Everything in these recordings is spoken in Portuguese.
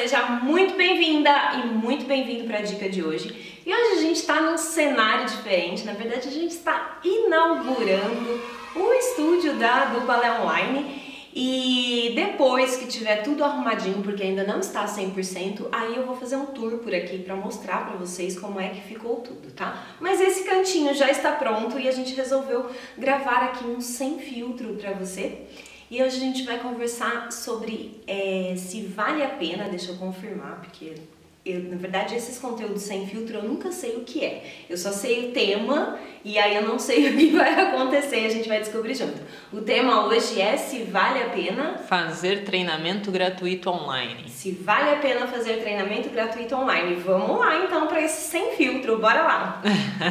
seja muito bem-vinda e muito bem-vindo para a dica de hoje. E hoje a gente está num cenário diferente, na verdade a gente está inaugurando o estúdio da do Online e depois que tiver tudo arrumadinho, porque ainda não está 100%, aí eu vou fazer um tour por aqui para mostrar para vocês como é que ficou tudo, tá? Mas esse cantinho já está pronto e a gente resolveu gravar aqui um sem filtro para você. E hoje a gente vai conversar sobre é, se vale a pena, deixa eu confirmar, porque eu, na verdade, esses conteúdos sem filtro eu nunca sei o que é. Eu só sei o tema e aí eu não sei o que vai acontecer, a gente vai descobrir junto. O tema hoje é se vale a pena fazer treinamento gratuito online. Se vale a pena fazer treinamento gratuito online. Vamos lá então para esse sem filtro, bora lá.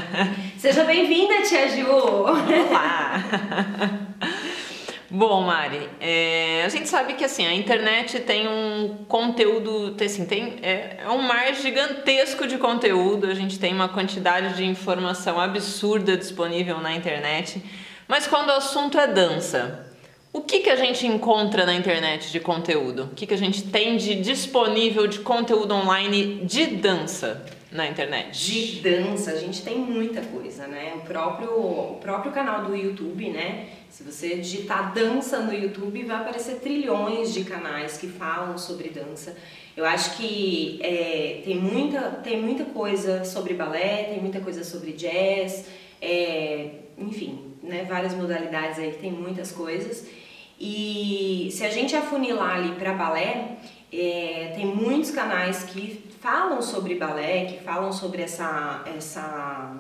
Seja bem-vinda, Tia Ju. Olá. Bom, Mari, é, a gente sabe que assim a internet tem um conteúdo, assim, tem é, é, um mar gigantesco de conteúdo. A gente tem uma quantidade de informação absurda disponível na internet. Mas quando o assunto é dança, o que, que a gente encontra na internet de conteúdo? O que, que a gente tem de disponível de conteúdo online de dança? Na internet? De dança, a gente tem muita coisa, né? O próprio, o próprio canal do YouTube, né? Se você digitar dança no YouTube, vai aparecer trilhões de canais que falam sobre dança. Eu acho que é, tem, muita, tem muita coisa sobre balé, tem muita coisa sobre jazz, é, enfim, né, várias modalidades aí tem muitas coisas. E se a gente afunilar ali para balé, é, tem muitos canais que falam sobre balé, que falam sobre essa, essa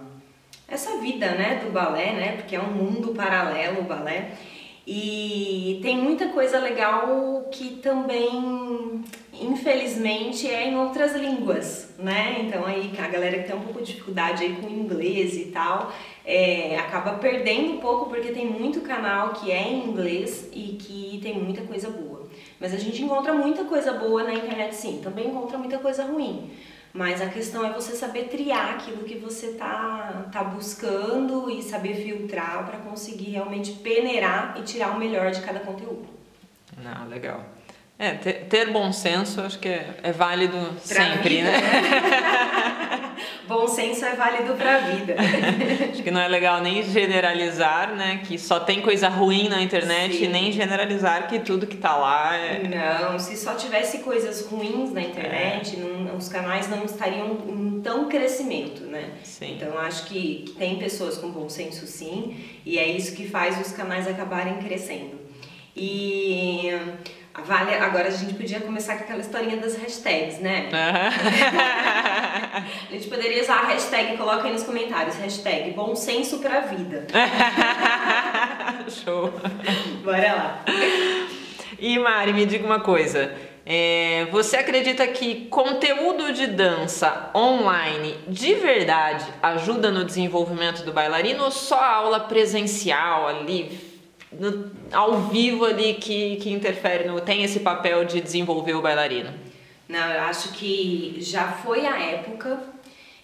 essa vida, né, do balé, né, porque é um mundo paralelo o balé. E tem muita coisa legal que também, infelizmente, é em outras línguas, né? Então aí a galera que tem um pouco de dificuldade aí com inglês e tal, é, acaba perdendo um pouco porque tem muito canal que é em inglês e que tem muita coisa boa. Mas a gente encontra muita coisa boa na internet sim, também encontra muita coisa ruim. Mas a questão é você saber triar aquilo que você tá, tá buscando e saber filtrar para conseguir realmente peneirar e tirar o melhor de cada conteúdo. Não, legal. É, ter, ter bom senso acho que é, é válido pra sempre, vida, né? né? bom senso é válido para a vida. acho que não é legal nem generalizar, né? Que só tem coisa ruim na internet Sim. e nem generalizar que tudo que tá lá é... Não, se só tivesse coisas ruins na internet, é. não, os canais não estariam em tão crescimento, né? Sim. Então acho que, que tem pessoas com bom senso sim, e é isso que faz os canais acabarem crescendo. E Vale, agora a gente podia começar com aquela historinha das hashtags, né? a gente poderia usar a hashtag, coloca aí nos comentários, hashtag bom senso pra vida. Show. Bora lá. E Mari, me diga uma coisa. É, você acredita que conteúdo de dança online de verdade ajuda no desenvolvimento do bailarino ou só aula presencial ali, no, ao vivo ali que, que interfere, no, tem esse papel de desenvolver o bailarino? Não, eu acho que já foi a época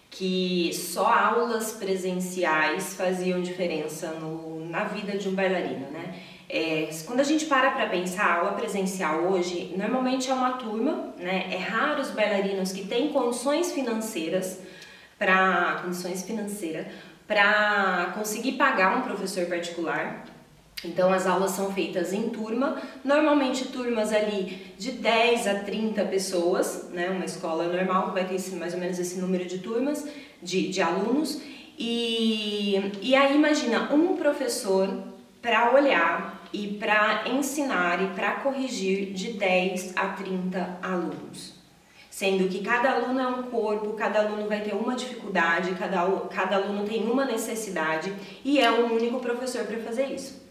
que só aulas presenciais faziam diferença no, na vida de um bailarino, né? É, quando a gente para para pensar, a aula presencial hoje, normalmente é uma turma, né? É raro os bailarinos que têm condições financeiras para condições financeiras para conseguir pagar um professor particular. Então as aulas são feitas em turma, normalmente turmas ali de 10 a 30 pessoas, né? Uma escola normal vai ter esse, mais ou menos esse número de turmas, de, de alunos. E, e aí imagina um professor para olhar e para ensinar e para corrigir de 10 a 30 alunos. Sendo que cada aluno é um corpo, cada aluno vai ter uma dificuldade, cada, cada aluno tem uma necessidade e é um único professor para fazer isso.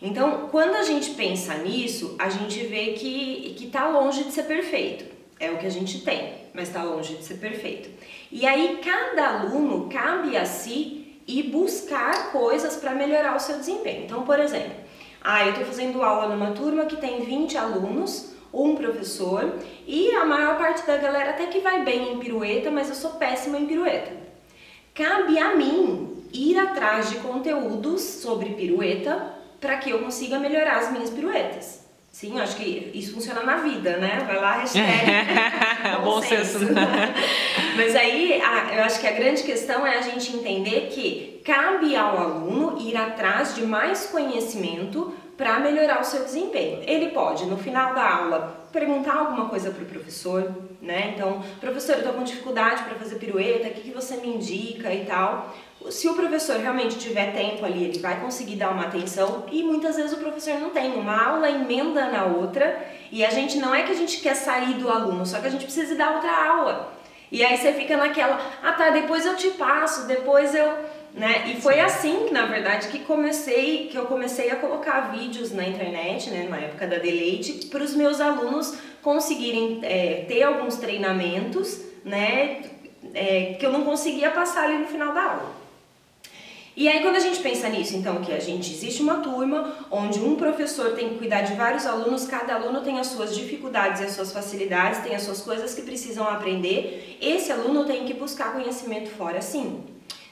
Então, quando a gente pensa nisso, a gente vê que está longe de ser perfeito. É o que a gente tem, mas está longe de ser perfeito. E aí, cada aluno cabe a si e buscar coisas para melhorar o seu desempenho. Então, por exemplo, ah, eu estou fazendo aula numa turma que tem 20 alunos, um professor, e a maior parte da galera até que vai bem em pirueta, mas eu sou péssima em pirueta. Cabe a mim ir atrás de conteúdos sobre pirueta para que eu consiga melhorar as minhas piruetas. Sim, acho que isso funciona na vida, né? Vai lá, hashtag. bom senso. Mas aí, a, eu acho que a grande questão é a gente entender que cabe ao aluno ir atrás de mais conhecimento para melhorar o seu desempenho. Ele pode, no final da aula, perguntar alguma coisa para o professor, né? Então, professor, eu estou com dificuldade para fazer pirueta, o que, que você me indica e tal. Se o professor realmente tiver tempo ali, ele vai conseguir dar uma atenção e muitas vezes o professor não tem. Uma aula emenda na outra e a gente não é que a gente quer sair do aluno, só que a gente precisa dar outra aula. E aí você fica naquela, ah tá, depois eu te passo, depois eu né? E foi Sim. assim, na verdade, que comecei, que eu comecei a colocar vídeos na internet, né, na época da Deleite, para os meus alunos conseguirem é, ter alguns treinamentos, né, é, que eu não conseguia passar ali no final da aula. E aí quando a gente pensa nisso, então que a gente existe uma turma onde um professor tem que cuidar de vários alunos, cada aluno tem as suas dificuldades e as suas facilidades, tem as suas coisas que precisam aprender. Esse aluno tem que buscar conhecimento fora, sim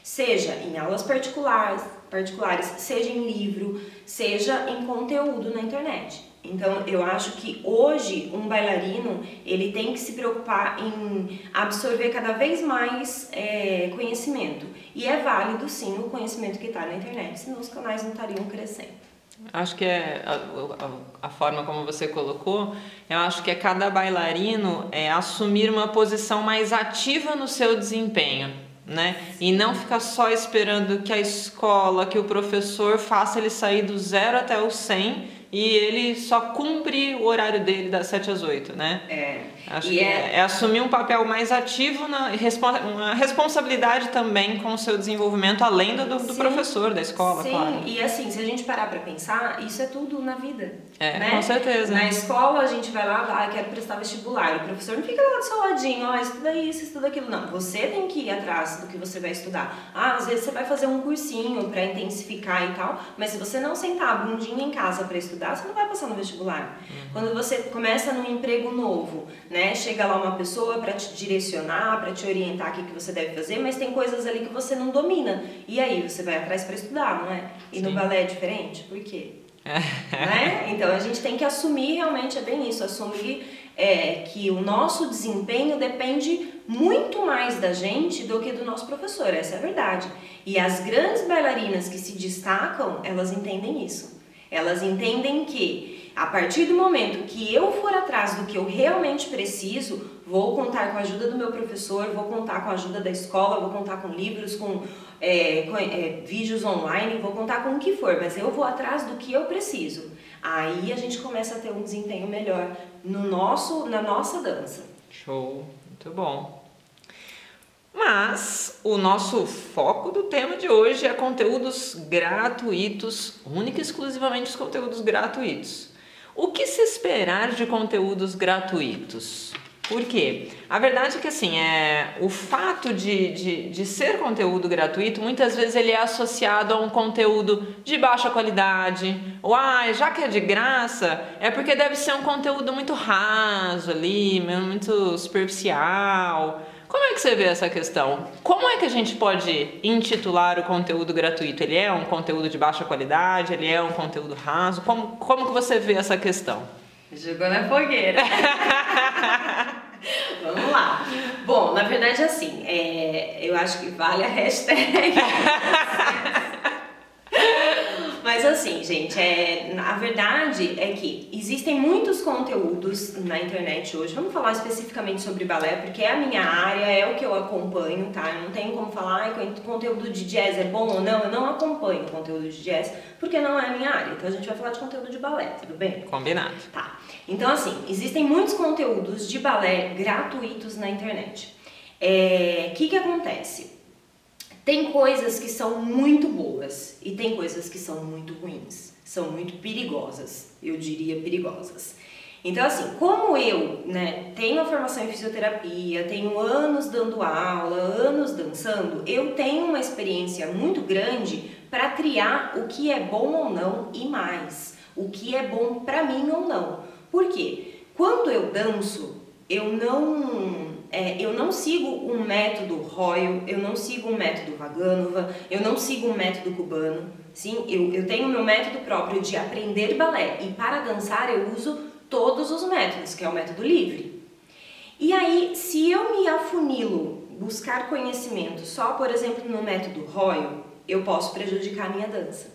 seja em aulas particulares, particulares, seja em livro, seja em conteúdo na internet. Então, eu acho que hoje um bailarino ele tem que se preocupar em absorver cada vez mais é, conhecimento. E é válido sim o conhecimento que está na internet, senão os canais não estariam crescendo. Acho que é a, a, a, forma como você colocou, eu acho que é cada bailarino é assumir uma posição mais ativa no seu desempenho né? E não ficar só esperando que a escola, que o professor faça ele sair do zero até o 100 e ele só cumpre o horário dele das 7 às 8, né? É. Acho e que é... é... assumir um papel mais ativo, na, uma responsabilidade também com o seu desenvolvimento, além do, do professor, da escola, Sim, claro. e assim, se a gente parar para pensar, isso é tudo na vida. É, né? com certeza. Na escola a gente vai lá, ah, quero prestar vestibular. O professor não fica lá do seu ladinho, ó, oh, estuda isso, estuda aquilo. Não, você tem que ir atrás do que você vai estudar. Ah, às vezes você vai fazer um cursinho para intensificar e tal, mas se você não sentar a bundinha em casa para estudar, você não vai passar no vestibular. Uhum. Quando você começa num emprego novo, né? Chega lá uma pessoa para te direcionar, para te orientar o que, que você deve fazer, mas tem coisas ali que você não domina. E aí você vai atrás para estudar, não é? E Sim. no balé é diferente? Por quê? Né? Então a gente tem que assumir realmente é bem isso, assumir é, que o nosso desempenho depende muito mais da gente do que do nosso professor, essa é a verdade. E as grandes bailarinas que se destacam, elas entendem isso. Elas entendem que a partir do momento que eu for atrás do que eu realmente preciso, vou contar com a ajuda do meu professor, vou contar com a ajuda da escola, vou contar com livros, com, é, com é, vídeos online, vou contar com o que for, mas eu vou atrás do que eu preciso. Aí a gente começa a ter um desempenho melhor no nosso, na nossa dança. Show, muito bom. Mas o nosso foco do tema de hoje é conteúdos gratuitos, única e exclusivamente os conteúdos gratuitos. O que se esperar de conteúdos gratuitos? Por quê? A verdade é que assim, é, o fato de, de, de ser conteúdo gratuito, muitas vezes ele é associado a um conteúdo de baixa qualidade, ou ah, já que é de graça, é porque deve ser um conteúdo muito raso ali, muito superficial. Como é que você vê essa questão? Como é que a gente pode intitular o conteúdo gratuito? Ele é um conteúdo de baixa qualidade? Ele é um conteúdo raso? Como, como que você vê essa questão? Jogou na fogueira. Vamos lá. Bom, na verdade, assim, é, eu acho que vale a hashtag. Mas assim, gente, é, a verdade é que existem muitos conteúdos na internet hoje. Vamos falar especificamente sobre balé, porque é a minha área, é o que eu acompanho, tá? Eu não tenho como falar, ah, conteúdo de jazz é bom ou não. Eu não acompanho conteúdo de jazz, porque não é a minha área. Então a gente vai falar de conteúdo de balé, tudo bem? Combinado. Tá. Então, assim, existem muitos conteúdos de balé gratuitos na internet. O é, que que acontece? Tem coisas que são muito boas e tem coisas que são muito ruins, são muito perigosas, eu diria perigosas. Então, assim, como eu né, tenho a formação em fisioterapia, tenho anos dando aula, anos dançando, eu tenho uma experiência muito grande para criar o que é bom ou não e mais, o que é bom para mim ou não. Por quê? Quando eu danço, eu não é, eu não sigo um método Royal, eu não sigo um método Vaganova, eu não sigo um método cubano. Sim, eu, eu tenho meu método próprio de aprender balé e para dançar eu uso todos os métodos, que é o método livre. E aí, se eu me afunilo buscar conhecimento só, por exemplo, no método Royal, eu posso prejudicar a minha dança.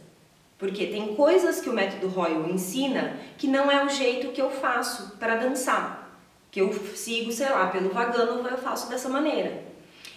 Porque tem coisas que o método Royal ensina que não é o jeito que eu faço para dançar que eu sigo, sei lá, pelo vagano eu faço dessa maneira.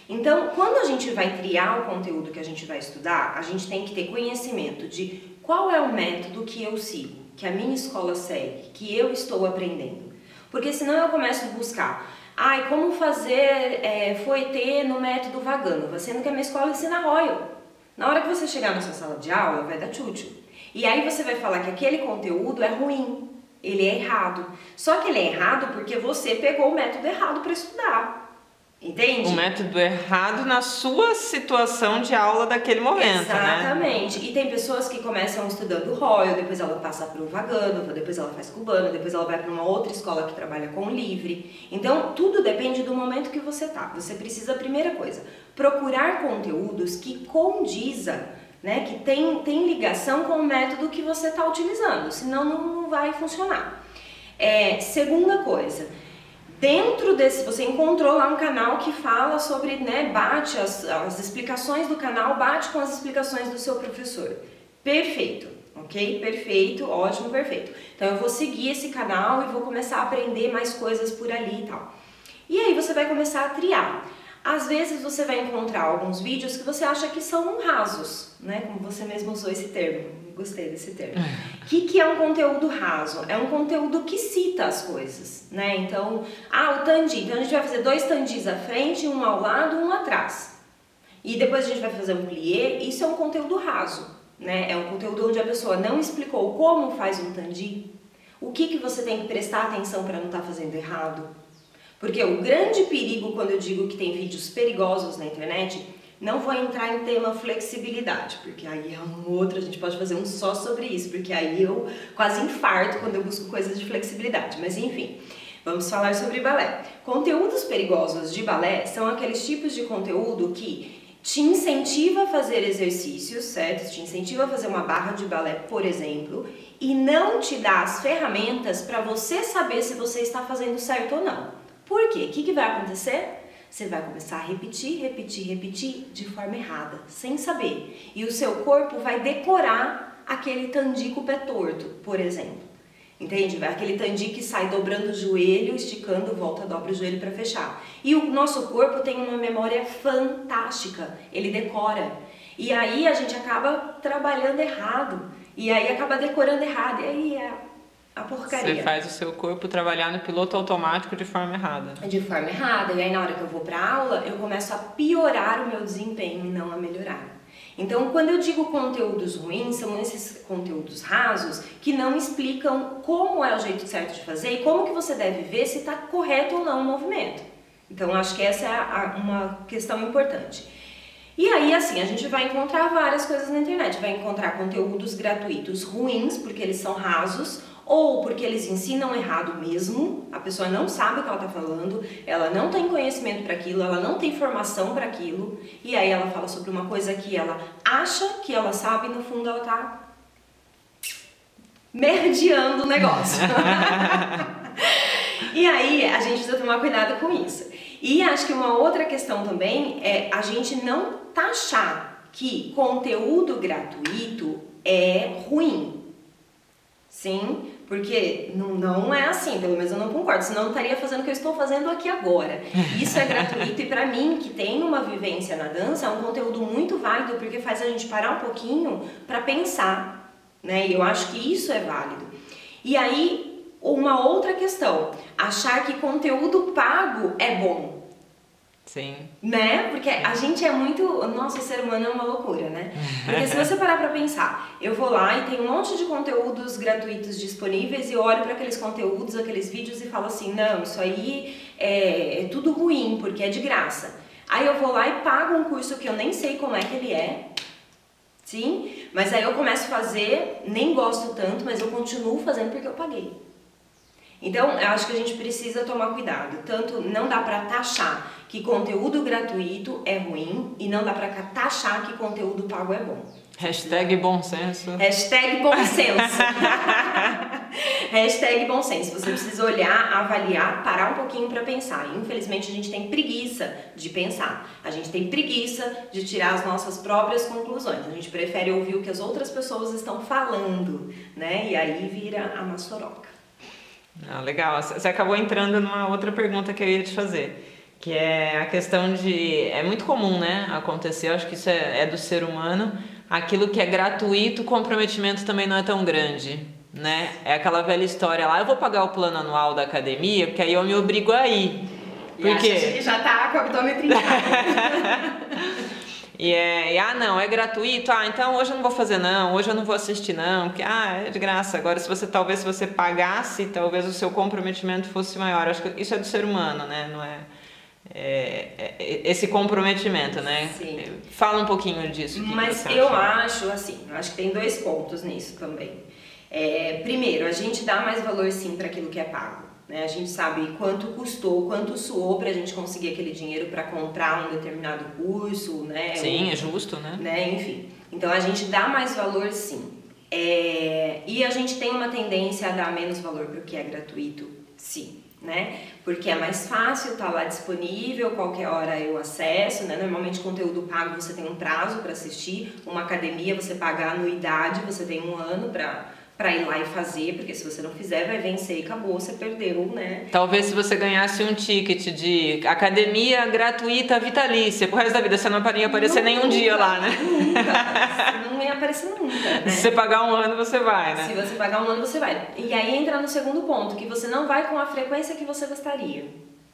Então, quando a gente vai criar o conteúdo que a gente vai estudar, a gente tem que ter conhecimento de qual é o método que eu sigo, que a minha escola segue, que eu estou aprendendo. Porque senão eu começo a buscar, ai, como fazer é, foetê no método vagano, sendo que a minha escola ensina Royal. Na hora que você chegar na sua sala de aula, vai dar tchutchu. E aí você vai falar que aquele conteúdo é ruim, ele é errado. Só que ele é errado porque você pegou o método errado para estudar. Entende? O método errado na sua situação de aula daquele momento, né? Exatamente. Né? E tem pessoas que começam estudando Royal, depois ela passa para o Vagano, depois ela faz cubano, depois ela vai para uma outra escola que trabalha com livre. Então, tudo depende do momento que você tá. Você precisa, primeira coisa, procurar conteúdos que condiza né, que tem, tem ligação com o método que você está utilizando, senão não vai funcionar. É, segunda coisa, dentro desse, você encontrou lá um canal que fala sobre, né, bate as, as explicações do canal, bate com as explicações do seu professor. Perfeito, ok? Perfeito, ótimo, perfeito. Então eu vou seguir esse canal e vou começar a aprender mais coisas por ali e tal. E aí você vai começar a triar. Às vezes você vai encontrar alguns vídeos que você acha que são rasos, né? Como você mesmo usou esse termo, gostei desse termo. O que, que é um conteúdo raso? É um conteúdo que cita as coisas, né? Então, ah, o tandi. Então a gente vai fazer dois tandis à frente, um ao lado, um atrás. E depois a gente vai fazer um plié. Isso é um conteúdo raso, né? É um conteúdo onde a pessoa não explicou como faz um tandi, o que, que você tem que prestar atenção para não estar tá fazendo errado porque o grande perigo quando eu digo que tem vídeos perigosos na internet, não vou entrar em tema flexibilidade, porque aí é um outro, a gente pode fazer um só sobre isso, porque aí eu quase infarto quando eu busco coisas de flexibilidade, mas enfim. Vamos falar sobre balé. Conteúdos perigosos de balé são aqueles tipos de conteúdo que te incentiva a fazer exercícios, certo? Te incentiva a fazer uma barra de balé, por exemplo, e não te dá as ferramentas para você saber se você está fazendo certo ou não. Por quê? O que, que vai acontecer? Você vai começar a repetir, repetir, repetir de forma errada, sem saber. E o seu corpo vai decorar aquele tandi com o pé torto, por exemplo. Entende? Aquele tandi que sai dobrando o joelho, esticando, volta, dobra o joelho para fechar. E o nosso corpo tem uma memória fantástica, ele decora. E aí a gente acaba trabalhando errado. E aí acaba decorando errado. E aí é a porcaria. Você faz o seu corpo trabalhar no piloto automático de forma errada. De forma errada. E aí na hora que eu vou para aula, eu começo a piorar o meu desempenho e não a melhorar. Então, quando eu digo conteúdos ruins, são esses conteúdos rasos que não explicam como é o jeito certo de fazer e como que você deve ver se está correto ou não o movimento. Então, acho que essa é uma questão importante. E aí, assim, a gente vai encontrar várias coisas na internet. Vai encontrar conteúdos gratuitos ruins, porque eles são rasos, ou porque eles ensinam errado mesmo, a pessoa não sabe o que ela está falando, ela não tem conhecimento para aquilo, ela não tem formação para aquilo, e aí ela fala sobre uma coisa que ela acha que ela sabe e no fundo ela está merdeando o negócio. e aí a gente precisa tomar cuidado com isso. E acho que uma outra questão também é a gente não taxar que conteúdo gratuito é ruim. Sim, porque não, não é assim, pelo menos eu não concordo, senão eu não estaria fazendo o que eu estou fazendo aqui agora. Isso é gratuito e para mim, que tem uma vivência na dança, é um conteúdo muito válido porque faz a gente parar um pouquinho para pensar, né? E eu acho que isso é válido. E aí, uma outra questão, achar que conteúdo pago é bom. Sim. Né? Porque a gente é muito. Nossa, o ser humano é uma loucura, né? Porque se você parar pra pensar, eu vou lá e tem um monte de conteúdos gratuitos disponíveis e eu olho para aqueles conteúdos, aqueles vídeos e falo assim: não, isso aí é, é tudo ruim, porque é de graça. Aí eu vou lá e pago um curso que eu nem sei como é que ele é, sim, mas aí eu começo a fazer, nem gosto tanto, mas eu continuo fazendo porque eu paguei. Então, eu acho que a gente precisa tomar cuidado. Tanto não dá para taxar que conteúdo gratuito é ruim e não dá para taxar que conteúdo pago é bom. Hashtag bom senso. Hashtag bom senso. Hashtag bom senso. Você precisa olhar, avaliar, parar um pouquinho para pensar. Infelizmente, a gente tem preguiça de pensar. A gente tem preguiça de tirar as nossas próprias conclusões. A gente prefere ouvir o que as outras pessoas estão falando, né? E aí vira a maçoroca. Ah, legal. Você acabou entrando numa outra pergunta que eu ia te fazer que é a questão de é muito comum né acontecer acho que isso é, é do ser humano aquilo que é gratuito, o comprometimento também não é tão grande, né? É aquela velha história lá, eu vou pagar o plano anual da academia, porque aí eu me obrigo a ir. Porque e já tá com o abdômen trincado. E é, e, ah, não, é gratuito, ah, então hoje eu não vou fazer não, hoje eu não vou assistir não, porque, ah, é de graça. Agora, se você, talvez, se você pagasse, talvez o seu comprometimento fosse maior. Acho que isso é do ser humano, né? Não é é, é, esse comprometimento, né? Sim. Fala um pouquinho disso. Mas eu acho, assim, acho que tem dois pontos nisso também. É, primeiro, a gente dá mais valor sim para aquilo que é pago. Né? A gente sabe quanto custou, quanto suou para a gente conseguir aquele dinheiro para comprar um determinado curso, né? Sim, é justo, né? né? Enfim, então a gente dá mais valor sim. É, e a gente tem uma tendência a dar menos valor para o que é gratuito, sim né? Porque é mais fácil, tá lá disponível, qualquer hora eu acesso, né? Normalmente conteúdo pago você tem um prazo para assistir, uma academia você paga anuidade, você tem um ano para para ir lá e fazer, porque se você não fizer, vai vencer e acabou, você perdeu, né? Talvez se você ganhasse um ticket de academia gratuita vitalícia pro resto da vida, você não ia aparecer nunca, nenhum dia lá, né? Nunca, não ia aparecer nunca. Né? Se você pagar um ano, você vai, né? Se você pagar um ano, você vai. E aí entra no segundo ponto, que você não vai com a frequência que você gostaria.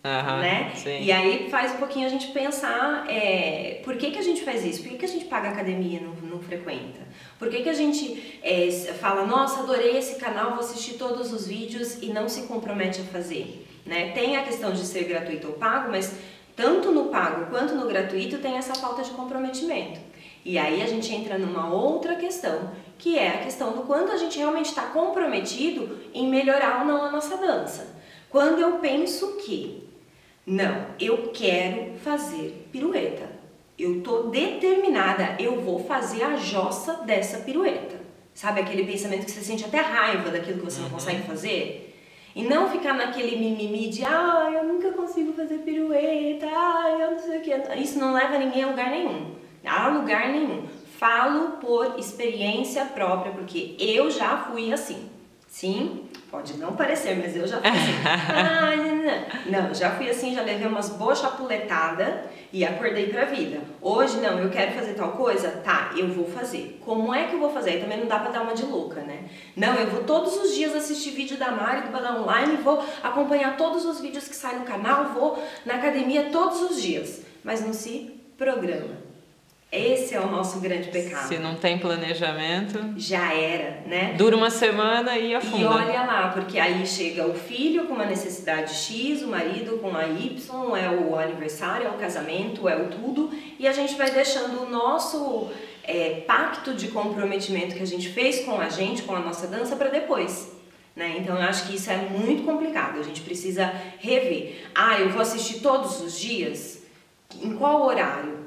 Uhum, né? Sim. E aí faz um pouquinho a gente pensar é, por que, que a gente faz isso? Por que, que a gente paga academia e não, não frequenta? Por que, que a gente é, fala, nossa, adorei esse canal, vou assistir todos os vídeos e não se compromete a fazer? Né? Tem a questão de ser gratuito ou pago, mas tanto no pago quanto no gratuito tem essa falta de comprometimento. E aí a gente entra numa outra questão, que é a questão do quanto a gente realmente está comprometido em melhorar ou não a nossa dança. Quando eu penso que, não, eu quero fazer pirueta, eu tô determinada, eu vou fazer a jossa dessa pirueta. Sabe aquele pensamento que você sente até raiva daquilo que você uhum. não consegue fazer? E não ficar naquele mimimi de, ah, eu nunca consigo fazer pirueta, ah, eu não sei o que. Isso não leva ninguém a lugar nenhum. A lugar nenhum. Falo por experiência própria, porque eu já fui assim. Sim, Pode não parecer, mas eu já fui assim. ah, não, não, já fui assim, já levei umas boas chapuletadas e acordei pra vida. Hoje, não, eu quero fazer tal coisa? Tá, eu vou fazer. Como é que eu vou fazer? Aí também não dá pra dar uma de louca, né? Não, eu vou todos os dias assistir vídeo da Mari, do Balão Online, vou acompanhar todos os vídeos que saem no canal, vou na academia todos os dias. Mas não se programa. Esse é o nosso grande pecado. Se não tem planejamento. Já era, né? Dura uma semana e afunda. E olha lá, porque aí chega o filho com uma necessidade X, o marido com a Y, é o aniversário, é o casamento, é o tudo, e a gente vai deixando o nosso é, pacto de comprometimento que a gente fez com a gente, com a nossa dança, para depois. Né? Então eu acho que isso é muito complicado. A gente precisa rever. Ah, eu vou assistir todos os dias? Em qual horário?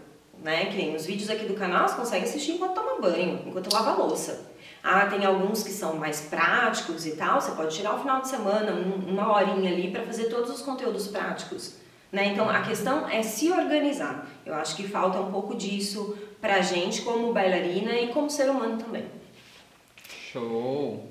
Né? Que nem os vídeos aqui do canal você consegue assistir enquanto toma banho, enquanto lava a louça. Ah, tem alguns que são mais práticos e tal, você pode tirar o final de semana, um, uma horinha ali para fazer todos os conteúdos práticos. Né? Então a questão é se organizar. Eu acho que falta um pouco disso pra gente como bailarina e como ser humano também. Show!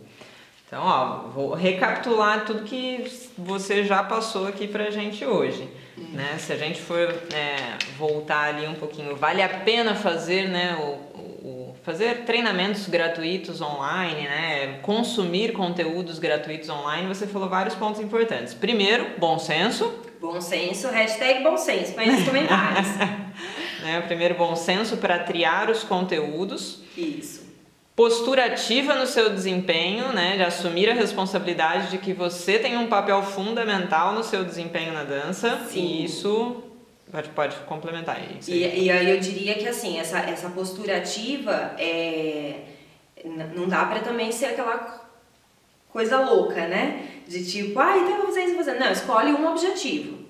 Então, ó, vou recapitular tudo que você já passou aqui pra gente hoje. Né? Se a gente for é, voltar ali um pouquinho, vale a pena fazer, né, o, o, fazer treinamentos gratuitos online, né, consumir conteúdos gratuitos online, você falou vários pontos importantes. Primeiro, bom senso. Bom senso, hashtag bom senso, põe nos comentários. né, primeiro, bom senso para triar os conteúdos. Isso postura ativa no seu desempenho, né, de assumir a responsabilidade de que você tem um papel fundamental no seu desempenho na dança Sim. e isso pode, pode complementar isso. E, e aí eu diria que assim essa, essa postura ativa é não dá para também ser aquela coisa louca, né? De tipo, ah, então eu vou fazer isso, vou fazer. Não, escolhe um objetivo.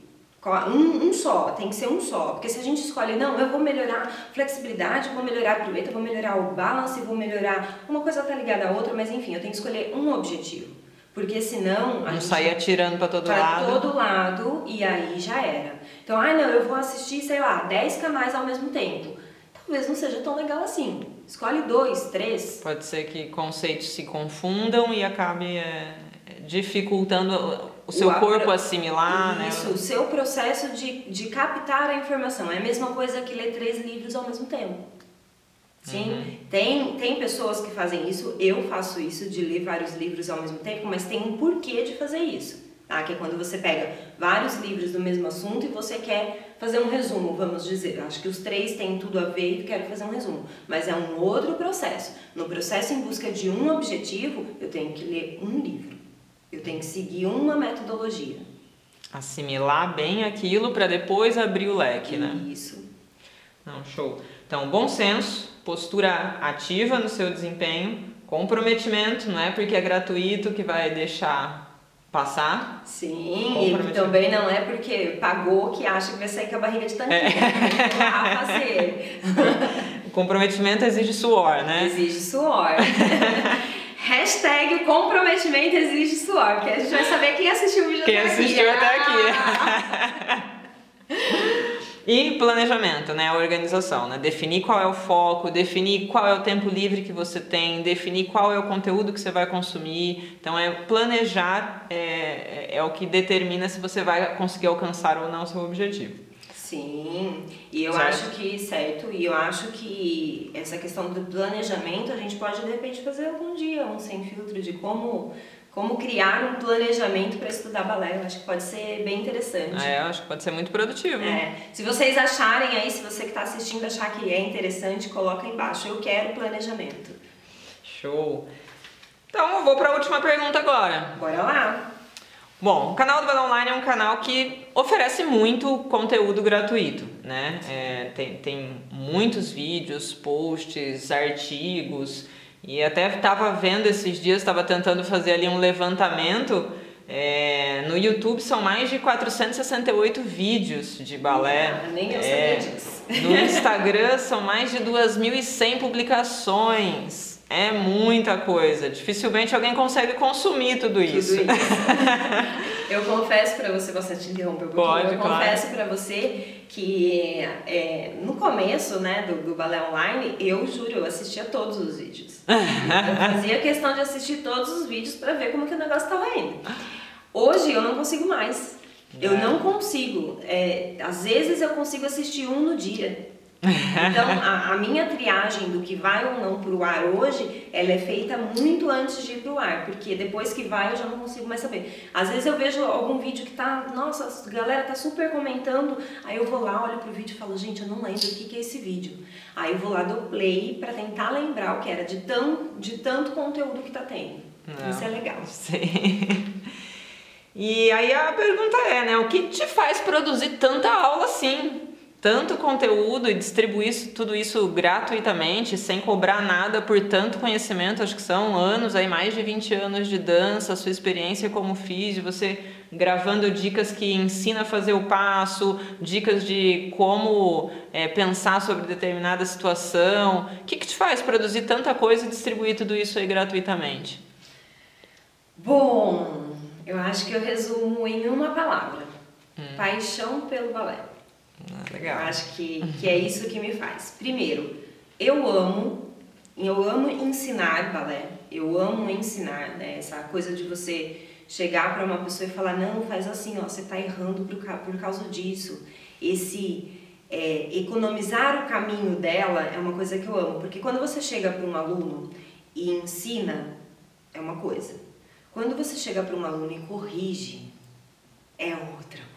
Um, um só, tem que ser um só. Porque se a gente escolhe, não, eu vou melhorar flexibilidade, vou melhorar a pirueta, vou melhorar o balance, vou melhorar. Uma coisa tá ligada à outra, mas enfim, eu tenho que escolher um objetivo. Porque senão. A não sair atirando para todo pra lado. Para todo lado e aí já era. Então, ah, não, eu vou assistir, sei lá, 10 canais ao mesmo tempo. Talvez não seja tão legal assim. Escolhe dois, três. Pode ser que conceitos se confundam e acabe é, dificultando o seu o corpo assimilar, né? Isso, o seu processo de, de captar a informação. É a mesma coisa que ler três livros ao mesmo tempo. Sim, uhum. tem, tem pessoas que fazem isso, eu faço isso, de ler vários livros ao mesmo tempo, mas tem um porquê de fazer isso. Tá? Que é quando você pega vários livros do mesmo assunto e você quer fazer um resumo, vamos dizer. Acho que os três têm tudo a ver e quero fazer um resumo. Mas é um outro processo. No processo em busca de um objetivo, eu tenho que ler um livro. Eu tenho que seguir uma metodologia. Assimilar bem aquilo para depois abrir o leque, né? Isso. Não, show. Então, bom senso, postura ativa no seu desempenho, comprometimento, não é porque é gratuito que vai deixar passar. Sim, e também não é porque pagou que acha que vai sair com a barriga de tanquinho. É. Fazer. Comprometimento exige suor, né? Exige suor. Hashtag comprometimento exige suor, porque a gente vai saber quem assistiu o vídeo quem até aqui. Quem assistiu até aqui. e planejamento, né? A organização, né? Definir qual é o foco, definir qual é o tempo livre que você tem, definir qual é o conteúdo que você vai consumir. Então, é planejar é, é o que determina se você vai conseguir alcançar ou não o seu objetivo. Sim, e eu certo. acho que, certo, e eu acho que essa questão do planejamento a gente pode de repente fazer algum dia um sem filtro de como como criar um planejamento para estudar balé. Eu acho que pode ser bem interessante. É, eu acho que pode ser muito produtivo. É. Se vocês acharem aí, se você que está assistindo achar que é interessante, coloca aí embaixo. Eu quero planejamento. Show. Então eu vou para a última pergunta agora. Bora lá. Bom, o canal do Balé Online é um canal que oferece muito conteúdo gratuito, né? É, tem, tem muitos vídeos, posts, artigos e até estava vendo esses dias, estava tentando fazer ali um levantamento. É, no YouTube são mais de 468 vídeos de balé. Ah, nem eu é, sabia disso. No Instagram são mais de 2.100 publicações. É muita coisa. Dificilmente alguém consegue consumir tudo isso. Tudo isso. eu confesso para você, você te interrompeu um Pode, eu claro. confesso para você que é, no começo né, do, do balé online, eu juro, eu assistia todos os vídeos. eu fazia questão de assistir todos os vídeos para ver como que o negócio estava indo. Hoje eu não consigo mais. Eu é. não consigo. É, às vezes eu consigo assistir um no dia. Então, a, a, minha triagem do que vai ou não pro ar hoje, ela é feita muito antes de ir pro ar, porque depois que vai eu já não consigo mais saber. Às vezes eu vejo algum vídeo que tá, nossa, a galera tá super comentando, aí eu vou lá, olho pro vídeo e falo, gente, eu não lembro o que, que é esse vídeo. Aí eu vou lá do play para tentar lembrar o que era de, tão, de tanto conteúdo que tá tendo. Não, Isso é legal. Sim. E aí a pergunta é, né, o que te faz produzir tanta aula assim? Tanto conteúdo e distribuir isso, tudo isso gratuitamente, sem cobrar nada por tanto conhecimento, acho que são anos, aí mais de 20 anos de dança, sua experiência como físico, você gravando dicas que ensina a fazer o passo, dicas de como é, pensar sobre determinada situação. O que, que te faz produzir tanta coisa e distribuir tudo isso aí gratuitamente? Bom, eu acho que eu resumo em uma palavra: hum. paixão pelo balé. Legal. Eu acho que, que é isso que me faz. Primeiro, eu amo, eu amo ensinar balé, eu amo ensinar, né? Essa coisa de você chegar para uma pessoa e falar, não, faz assim, ó, você está errando por, por causa disso. Esse é, economizar o caminho dela é uma coisa que eu amo, porque quando você chega para um aluno e ensina, é uma coisa. Quando você chega para um aluno e corrige, é outra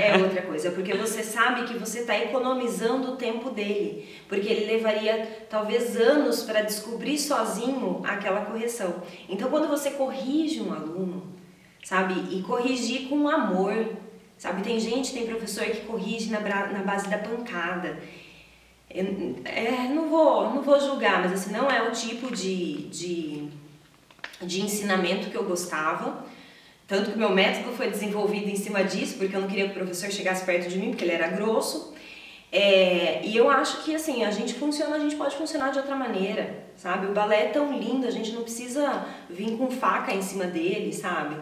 é outra coisa, porque você sabe que você está economizando o tempo dele, porque ele levaria talvez anos para descobrir sozinho aquela correção. Então, quando você corrige um aluno, sabe, e corrigir com amor, sabe, tem gente, tem professor que corrige na, na base da pancada. é, não vou, não vou julgar, mas assim não é o tipo de, de de ensinamento que eu gostava. Tanto que meu método foi desenvolvido em cima disso, porque eu não queria que o professor chegasse perto de mim, porque ele era grosso. É, e eu acho que assim, a gente funciona, a gente pode funcionar de outra maneira, sabe? O balé é tão lindo, a gente não precisa vir com faca em cima dele, sabe?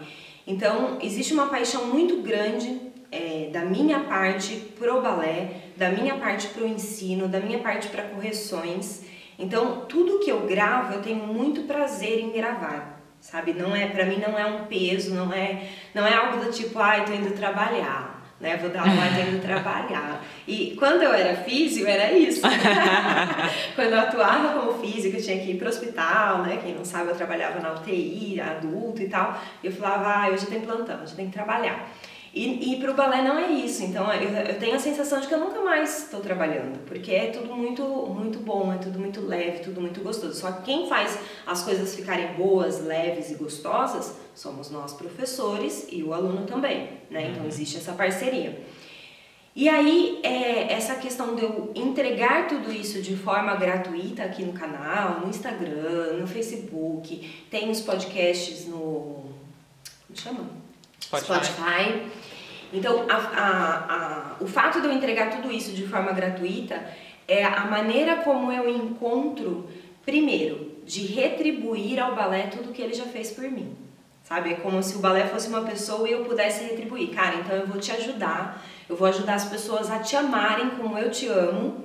Então, existe uma paixão muito grande é, da minha parte pro balé, da minha parte pro ensino, da minha parte para correções. Então, tudo que eu gravo, eu tenho muito prazer em gravar, sabe? Não é, para mim não é um peso, não é, não é algo do tipo, ai, ah, tô indo trabalhar né? Vou dar uma indo trabalhar. E quando eu era físico, era isso. quando eu atuava como física, eu tinha que ir para o hospital, né? Quem não sabe, eu trabalhava na UTI, adulto e tal. E eu falava, ah, hoje tem plantão, hoje tem que trabalhar. E, e para o balé não é isso, então eu, eu, tenho a sensação de que eu nunca mais estou trabalhando, porque é tudo muito, muito bom, é tudo muito leve, tudo muito gostoso. Só que quem faz as coisas ficarem boas, leves e gostosas somos nós professores e o aluno também, né? Então uhum. existe essa parceria. E aí, é, essa questão de eu entregar tudo isso de forma gratuita aqui no canal, no Instagram, no Facebook, tem os podcasts no. Como chama? Spotify. Spotify. Então, a, a, a, o fato de eu entregar tudo isso de forma gratuita é a maneira como eu encontro, primeiro, de retribuir ao balé tudo que ele já fez por mim. Sabe? É como se o balé fosse uma pessoa e eu pudesse retribuir. Cara, então eu vou te ajudar, eu vou ajudar as pessoas a te amarem como eu te amo.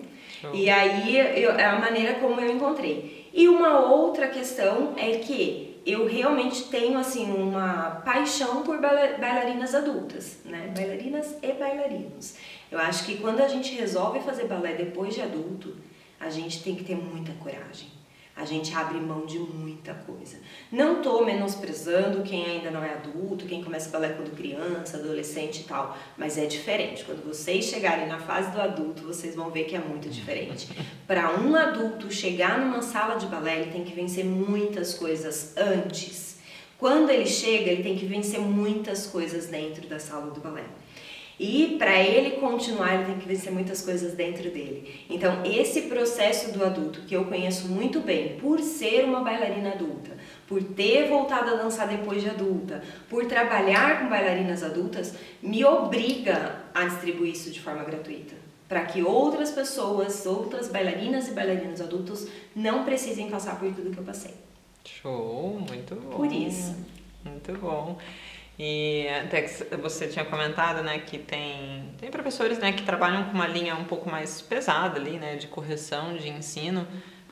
E aí eu, é a maneira como eu encontrei. E uma outra questão é que eu realmente tenho assim uma paixão por bailarinas adultas, né? Bailarinas e bailarinos. Eu acho que quando a gente resolve fazer balé depois de adulto, a gente tem que ter muita coragem a gente abre mão de muita coisa. Não tô menosprezando quem ainda não é adulto, quem começa balé quando criança, adolescente e tal, mas é diferente. Quando vocês chegarem na fase do adulto, vocês vão ver que é muito diferente. Para um adulto chegar numa sala de balé, ele tem que vencer muitas coisas antes. Quando ele chega, ele tem que vencer muitas coisas dentro da sala do balé. E para ele continuar, ele tem que vencer muitas coisas dentro dele. Então, esse processo do adulto, que eu conheço muito bem, por ser uma bailarina adulta, por ter voltado a dançar depois de adulta, por trabalhar com bailarinas adultas, me obriga a distribuir isso de forma gratuita. Para que outras pessoas, outras bailarinas e bailarinos adultos, não precisem passar por tudo que eu passei. Show, muito bom. Por isso. Muito bom. E até que você tinha comentado, né, que tem, tem professores, né, que trabalham com uma linha um pouco mais pesada ali, né, de correção, de ensino,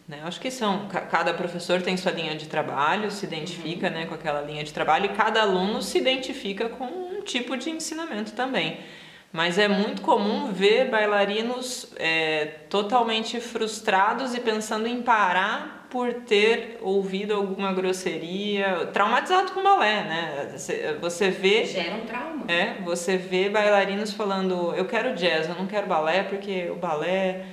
né, acho que são, cada professor tem sua linha de trabalho, se identifica, uhum. né, com aquela linha de trabalho e cada aluno se identifica com um tipo de ensinamento também. Mas é muito comum ver bailarinos é, totalmente frustrados e pensando em parar por ter ouvido alguma grosseria, traumatizado com balé, né? Você vê. Gera um trauma. É, você vê bailarinos falando: eu quero jazz, eu não quero balé porque o balé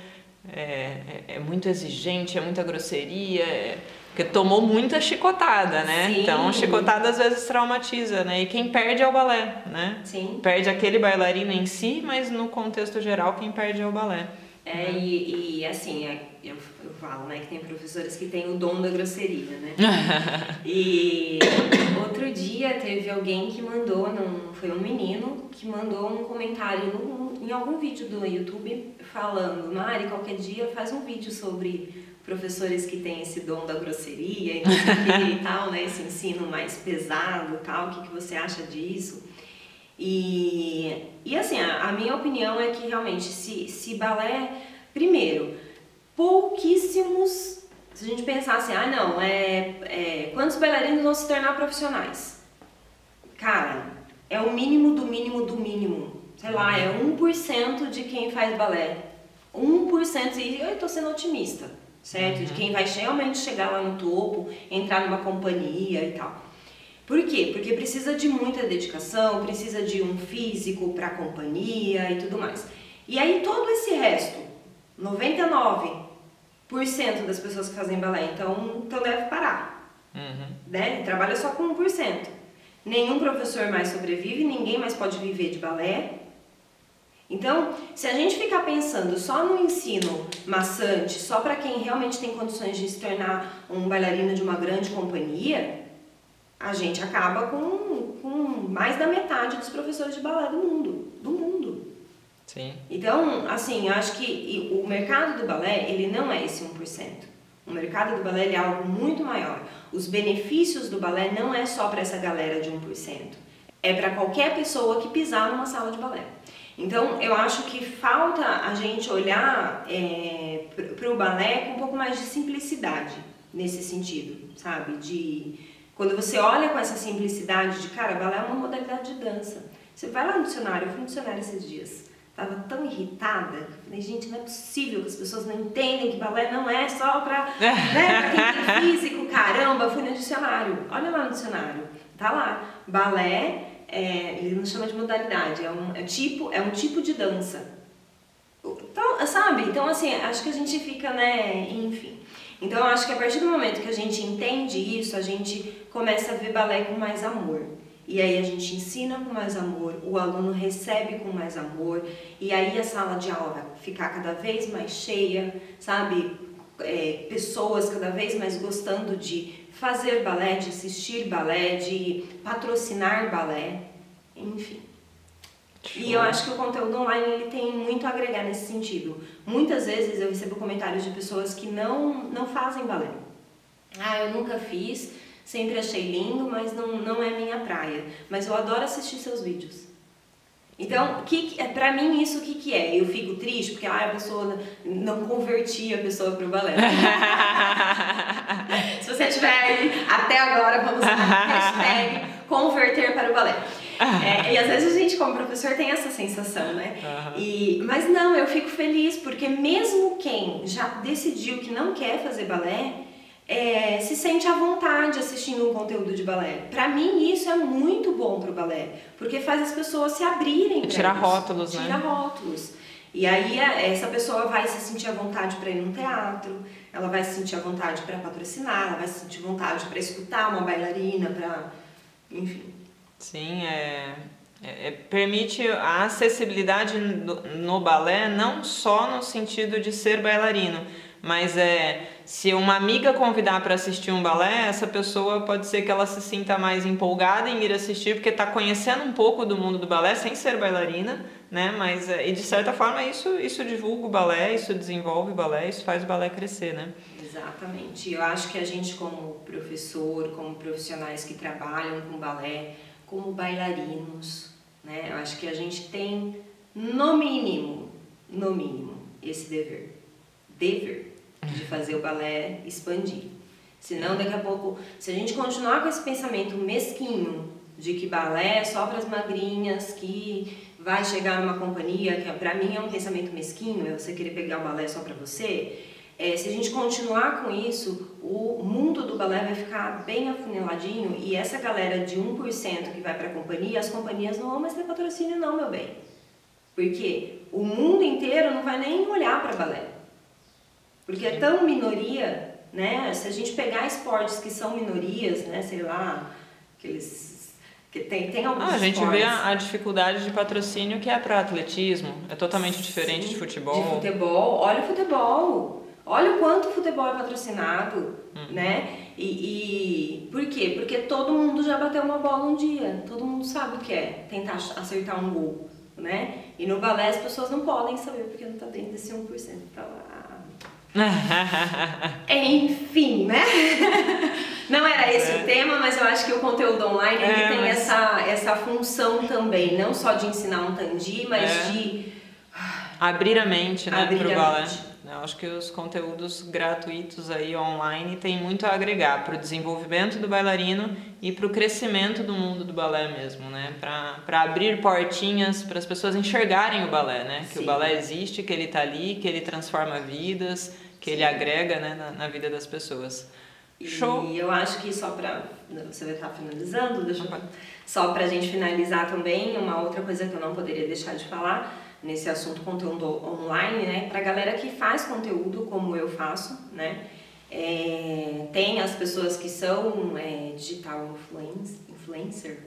é, é, é muito exigente, é muita grosseria. É... Porque tomou muita chicotada, né? Sim. Então, chicotada às vezes traumatiza, né? E quem perde é o balé, né? Sim. Perde aquele bailarino em si, mas no contexto geral, quem perde é o balé. É, uhum. e, e assim, é, eu, eu falo, né, que tem professores que têm o dom da grosseria, né? e outro dia teve alguém que mandou, não, foi um menino, que mandou um comentário no, em algum vídeo do YouTube falando, Mari, qualquer dia faz um vídeo sobre professores que têm esse dom da grosseria e, e tal, né? Esse ensino mais pesado e tal, o que, que você acha disso? E, e assim, a, a, minha opinião é que realmente, se, se balé, primeiro, pouquíssimos, se a gente pensar assim, ah não, é, é, quantos bailarinos vão se tornar profissionais? Cara, é o mínimo do mínimo do mínimo. Sei lá, é 1% de quem faz balé. 1%, e eu tô sendo otimista, certo? Uhum. De quem vai realmente chegar lá no topo, entrar numa companhia e tal. Por quê? Porque precisa de muita dedicação, precisa de um físico para companhia e tudo mais. E aí todo esse resto, 99% das pessoas que fazem balé, então, então deve parar. Uhum. Né? Trabalha só com 1%. Nenhum professor mais sobrevive, ninguém mais pode viver de balé. Então, se a gente ficar pensando só no ensino maçante, só para quem realmente tem condições de se tornar um bailarino de uma grande companhia, a gente acaba com, com mais da metade dos professores de balé do mundo, do mundo. Sim. Então, assim, eu acho que o mercado do balé, ele não é esse 1%. O mercado do balé é algo muito maior. Os benefícios do balé não é só para essa galera de 1%. É para qualquer pessoa que pisar numa sala de balé. Então, eu acho que falta a gente olhar é, para o balé com um pouco mais de simplicidade nesse sentido, sabe? De quando você olha com essa simplicidade de, cara, balé é uma modalidade de dança. Você vai lá no dicionário, eu fui no dicionário esses dias, tava tão irritada, falei, gente, não é possível que as pessoas não entendem que balé não é só pra, né, pra quem tem físico, caramba, eu fui no dicionário, olha lá no dicionário, tá lá, balé, é, ele não chama de modalidade, é um, é tipo, é um tipo de dança. Então, sabe? Então, assim, acho que a gente fica, né, enfim. Então eu acho que a partir do momento que a gente entende isso, a gente começa a ver balé com mais amor. E aí a gente ensina com mais amor, o aluno recebe com mais amor, e aí a sala de aula vai ficar cada vez mais cheia, sabe? É, pessoas cada vez mais gostando de fazer balé, de assistir balé, de patrocinar balé, enfim. E eu acho que o conteúdo online ele tem muito a agregar nesse sentido. Muitas vezes eu recebo comentários de pessoas que não, não fazem balé. Ah, eu nunca fiz, sempre achei lindo, mas não, não é minha praia. Mas eu adoro assistir seus vídeos. Então, que, pra mim, isso o que, que é? Eu fico triste porque ah, a pessoa não convertia a pessoa para o balé. Se você tiver até agora, vamos lá, hashtag converter para o balé. É, e às vezes a gente, como professor, tem essa sensação, né? E, mas não, eu fico feliz porque mesmo quem já decidiu que não quer fazer balé, é, se sente à vontade assistindo um conteúdo de balé. Para mim isso é muito bom pro balé, porque faz as pessoas se abrirem. Tirar rótulos, Tira né? Tirar rótulos. E aí essa pessoa vai se sentir à vontade para ir num teatro, ela vai se sentir à vontade para patrocinar, ela vai se sentir à vontade para escutar uma bailarina, para, enfim. Sim, é, é, é, permite a acessibilidade no, no, balé não só no sentido de ser bailarino, mas é se uma amiga convidar para assistir um balé, essa pessoa pode ser que ela se sinta mais empolgada em ir assistir porque está conhecendo um pouco do mundo do balé sem ser bailarina, né? Mas é, e de certa forma isso isso divulga o balé, isso desenvolve o balé, isso faz o balé crescer, né? Exatamente. Eu acho que a gente como professor, como profissionais que trabalham com balé como bailarinos, né? Eu acho que a gente tem, no mínimo, no mínimo, esse dever. Dever de fazer o balé expandir. Senão, daqui a pouco, se a gente continuar com esse pensamento mesquinho de que balé é só para as magrinhas, que vai chegar numa companhia, que para mim é um pensamento mesquinho, é você querer pegar o balé só para você, é, se a gente continuar com isso, o mundo do balé vai ficar bem afuniladinho e essa galera de 1% que vai para a companhia, as companhias não vão mais ter patrocínio não, meu bem. Porque o mundo inteiro não vai nem olhar para balé. Porque é tão minoria, né? Se a gente pegar esportes que são minorias, né, sei lá, aqueles que tem, tem alguns ah, a gente esportes. vê a, a, dificuldade de patrocínio que é para atletismo, é totalmente diferente Sim, de futebol. De futebol, olha o futebol. Olha o quanto o futebol é patrocinado, uhum. né? E, e, por quê? Porque todo mundo já bateu uma bola um dia, todo mundo sabe o que é tentar acertar um gol, né? E no balé as pessoas não podem saber porque não tá dentro desse 1%. Então, Enfim, né? Não era esse é. o tema, mas eu acho que o conteúdo online é, tem mas... essa, essa função também, não só de ensinar um tandi, mas é. de abrir a mente, né, abrir pro balé. Mente. Eu acho que os conteúdos gratuitos aí online têm muito a agregar para o desenvolvimento do bailarino e para o crescimento do mundo do balé mesmo, né? Para abrir portinhas para as pessoas enxergarem o balé, né? Que Sim. o balé existe, que ele está ali, que ele transforma vidas, que Sim. ele agrega né, na, na, vida das pessoas. Show! E eu acho que só para. Você vai estar finalizando, deixa eu... Só para a gente finalizar também, uma outra coisa que eu não poderia deixar de falar nesse assunto conteúdo online, né? Para a galera que faz conteúdo como eu faço, né? É, tem as pessoas que são é, digital influence, influencer,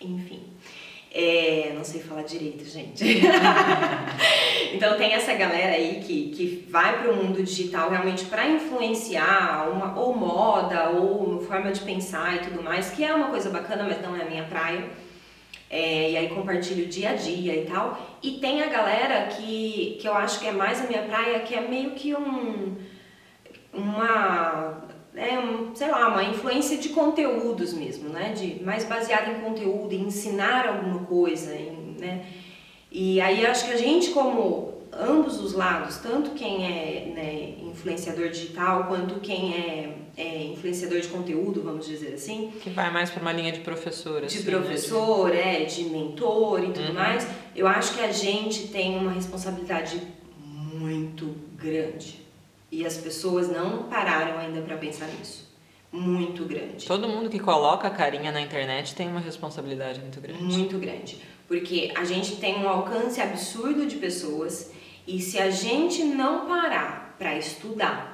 enfim. É, não sei falar direito, gente. então tem essa galera aí que, que vai para o mundo digital realmente para influenciar uma, ou moda ou forma de pensar e tudo mais, que é uma coisa bacana, mas não é a minha praia. É, e aí compartilho dia a dia e tal. E tem a galera que, que eu acho que é mais a minha praia, que é meio que um uma é, um, sei lá, uma influência de conteúdos mesmo, né? De, mais baseada em conteúdo, em ensinar alguma coisa, em, né? E aí acho que a gente, como ambos os lados, tanto quem é né, influenciador digital quanto quem é, é, influenciador de conteúdo, vamos dizer assim. Que vai mais para uma linha de professor. Assim, de professor, né? é, de mentor e tudo uhum. mais. Eu acho que a gente tem uma responsabilidade muito grande e as pessoas não pararam ainda para pensar nisso. Muito grande. Todo mundo que coloca a carinha na internet tem uma responsabilidade muito grande. Muito grande. Porque a gente tem um alcance absurdo de pessoas e se a gente não parar para estudar,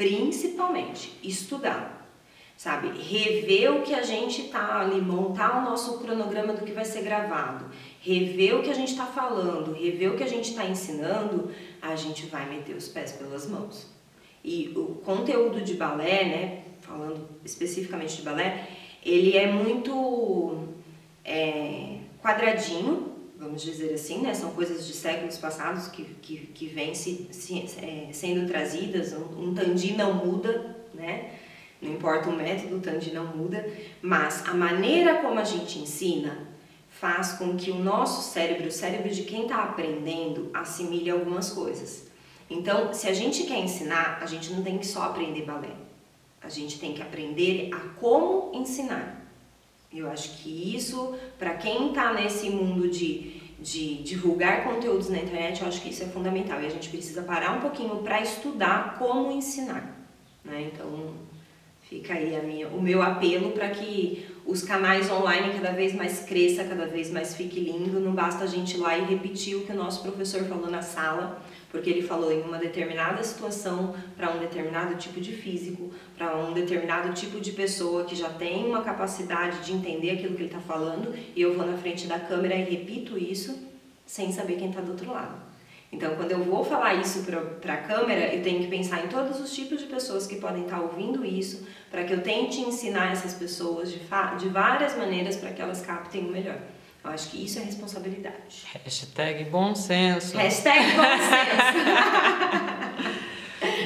principalmente estudar, sabe? Rever o que a gente tá ali, montar o nosso cronograma do que vai ser gravado, rever o que a gente está falando, rever o que a gente está ensinando, a gente vai meter os pés pelas mãos. E o conteúdo de balé, né, falando especificamente de balé, ele é muito é, quadradinho, vamos dizer assim, né? São coisas de séculos passados que, que, que vêm se, se, é, sendo trazidas. Um, um tandi não muda, né? Não importa o método, o tandi não muda. Mas a maneira como a gente ensina faz com que o nosso cérebro, o cérebro de quem está aprendendo, assimile algumas coisas. Então, se a gente quer ensinar, a gente não tem que só aprender balé. A gente tem que aprender a como ensinar. Eu acho que isso, para quem está nesse mundo de, de divulgar conteúdos na internet, eu acho que isso é fundamental. E a gente precisa parar um pouquinho para estudar como ensinar. Né? Então, fica aí minha, o meu apelo para que os canais online cada vez mais cresça, cada vez mais fique lindo. Não basta a gente ir lá e repetir o que o nosso professor falou na sala, porque ele falou em uma determinada situação para um determinado tipo de físico, para um determinado tipo de pessoa que já tem uma capacidade de entender aquilo que ele está falando, e eu vou na frente da câmera e repito isso sem saber quem está do outro lado. Então, quando eu vou falar isso para a câmera, eu tenho que pensar em todos os tipos de pessoas que podem estar tá ouvindo isso, para que eu tente ensinar essas pessoas de, de várias maneiras para que elas captem o melhor. Eu acho que isso é responsabilidade. Hashtag bom senso. Hashtag bom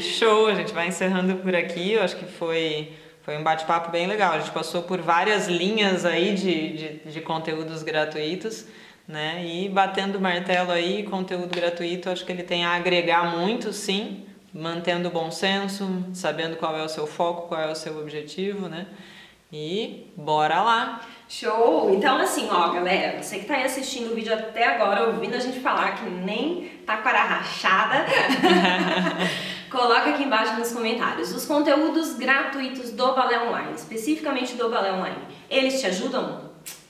senso. Show, a gente vai encerrando por aqui. Eu acho que foi, foi um bate-papo bem legal. A gente passou por várias linhas aí de, de, de conteúdos gratuitos né? E batendo o martelo aí, conteúdo gratuito, acho que ele tem a agregar muito, sim, mantendo o bom senso, sabendo qual é o seu foco, qual é o seu objetivo, né? E bora lá! Show! Então, assim, ó, galera, você que tá aí assistindo o vídeo até agora, ouvindo a gente falar que nem tá com a rachada, coloca aqui embaixo nos comentários os conteúdos gratuitos do Balé Online, especificamente do Balé Online. Eles te ajudam?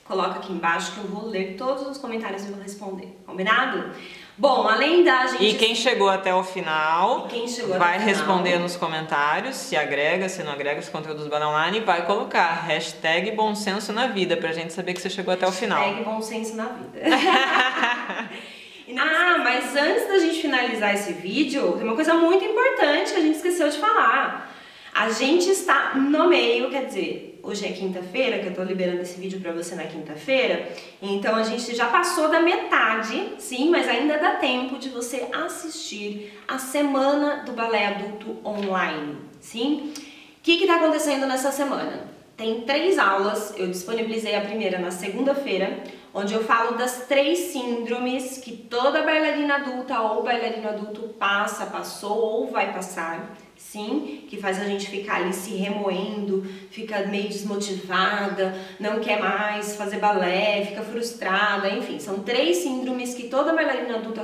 coloca aqui embaixo que eu vou ler todos os comentários e vou responder. Combinado? Bom, além da gente. E quem chegou até o final vai responder final. nos comentários se agrega, se não agrega os conteúdos do Online e vai colocar hashtag bom senso na vida pra gente saber que você chegou até o final. Hashtag bom senso na vida. ah, mas antes da gente finalizar esse vídeo, tem uma coisa muito importante que a gente esqueceu de falar. A gente está no meio, quer dizer, hoje é quinta-feira, que eu tô liberando esse vídeo para você na quinta-feira, então a gente já passou da metade, sim, mas ainda dá tempo de você assistir a semana do balé adulto online, sim? O que está acontecendo nessa semana? Tem três aulas, eu disponibilizei a primeira na segunda-feira, onde eu falo das três síndromes que toda bailarina adulta ou bailarino adulto passa, passou ou vai passar sim, que faz a gente ficar ali se remoendo, fica meio desmotivada, não quer mais fazer balé, fica frustrada, enfim, são três síndromes que toda bailarina adulta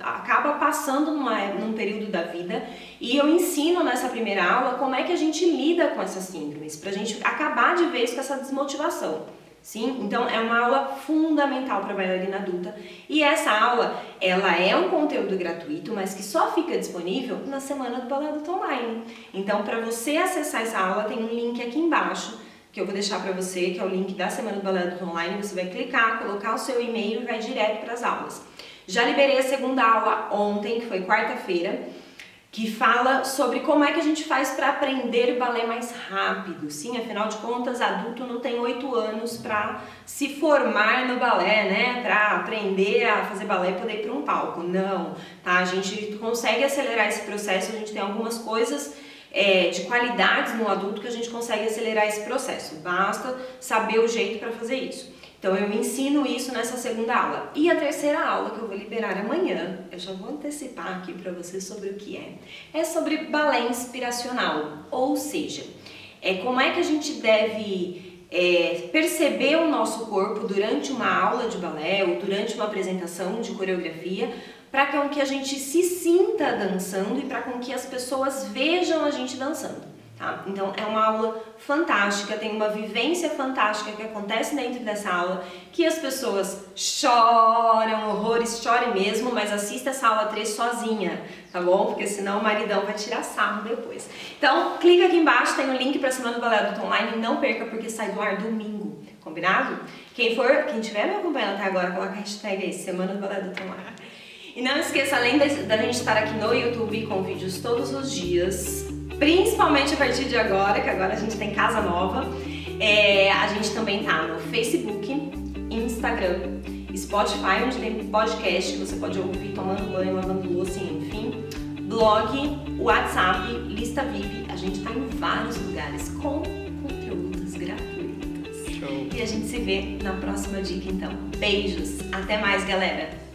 acaba passando numa, num período da vida e eu ensino nessa primeira aula como é que a gente lida com essas síndromes, pra gente acabar de vez com essa desmotivação. Sim, então é uma aula fundamental para bailarina adulta e essa aula ela é um conteúdo gratuito, mas que só fica disponível na semana do Balé Adulto Online. Então para você acessar essa aula tem um link aqui embaixo que eu vou deixar para você, que é o link da Semana do Balé Adulto Online. Você vai clicar, colocar o seu e-mail e vai direto para as aulas. Já liberei a segunda aula ontem, que foi quarta-feira, que fala sobre como é que a gente faz para aprender balé mais rápido. Sim, afinal de contas, adulto não tem oito anos para se formar no balé, né? Para aprender a fazer balé e poder ir para um palco. Não, tá? A gente consegue acelerar esse processo, a gente tem algumas coisas é, de qualidades no adulto que a gente consegue acelerar esse processo. Basta saber o jeito para fazer isso. Então eu ensino isso nessa segunda aula. E a terceira aula que eu vou liberar amanhã, eu já vou antecipar aqui para vocês sobre o que é. É sobre balé inspiracional, ou seja, é como é que a gente deve é, perceber o nosso corpo durante uma aula de balé ou durante uma apresentação de coreografia para que a gente se sinta dançando e para que as pessoas vejam a gente dançando. Tá? Então é uma aula fantástica, tem uma vivência fantástica que acontece dentro dessa aula, que as pessoas choram, horrores, chorem mesmo, mas assista essa aula 3 sozinha, tá bom? Porque senão o maridão vai tirar sarro depois. Então clica aqui embaixo, tem o link para a Semana do Balé Adulto Online, não perca porque sai do ar domingo, combinado? Quem for, quem estiver me acompanhando até agora, coloca a hashtag aí, Semana do Balé Adulto Online. E não esqueça, além da gente estar aqui no YouTube com vídeos todos os dias, principalmente a partir de agora, que agora a gente tem casa nova. É, a gente também tá no Facebook, Instagram, Spotify, onde tem podcast que você pode ouvir tomando banho, lavando louça, enfim. Blog, WhatsApp, lista VIP. A gente tá em vários lugares com conteúdos gratuitos. Show. E a gente se vê na próxima dica então. Beijos, até mais galera!